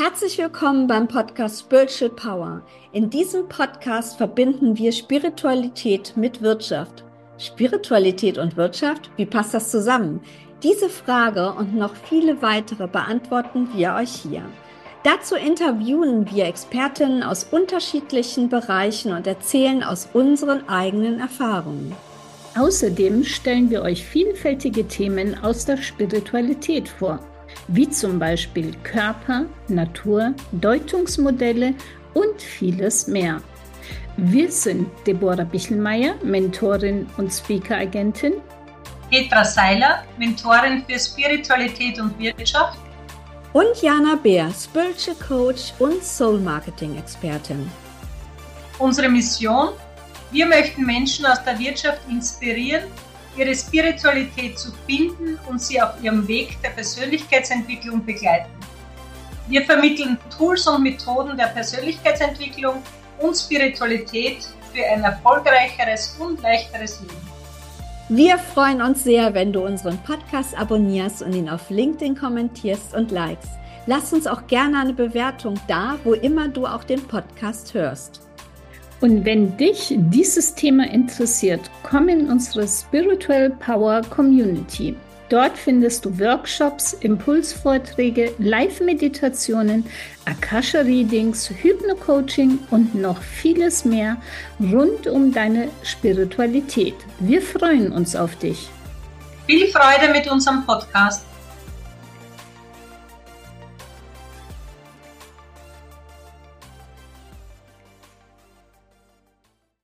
Herzlich willkommen beim Podcast Spiritual Power. In diesem Podcast verbinden wir Spiritualität mit Wirtschaft. Spiritualität und Wirtschaft, wie passt das zusammen? Diese Frage und noch viele weitere beantworten wir euch hier. Dazu interviewen wir Expertinnen aus unterschiedlichen Bereichen und erzählen aus unseren eigenen Erfahrungen. Außerdem stellen wir euch vielfältige Themen aus der Spiritualität vor wie zum Beispiel Körper, Natur, Deutungsmodelle und vieles mehr. Wir sind Deborah Bichelmeier, Mentorin und Speaker-Agentin. Petra Seiler, Mentorin für Spiritualität und Wirtschaft. Und Jana Bär, Spiritual Coach und Soul Marketing Expertin. Unsere Mission? Wir möchten Menschen aus der Wirtschaft inspirieren, ihre Spiritualität zu finden und sie auf ihrem Weg der Persönlichkeitsentwicklung begleiten. Wir vermitteln Tools und Methoden der Persönlichkeitsentwicklung und Spiritualität für ein erfolgreicheres und leichteres Leben. Wir freuen uns sehr, wenn du unseren Podcast abonnierst und ihn auf LinkedIn kommentierst und likest. Lass uns auch gerne eine Bewertung da, wo immer du auch den Podcast hörst. Und wenn dich dieses Thema interessiert, komm in unsere Spiritual Power Community. Dort findest du Workshops, Impulsvorträge, Live-Meditationen, Akasha-Readings, Hypno-Coaching und noch vieles mehr rund um deine Spiritualität. Wir freuen uns auf dich. Viel Freude mit unserem Podcast.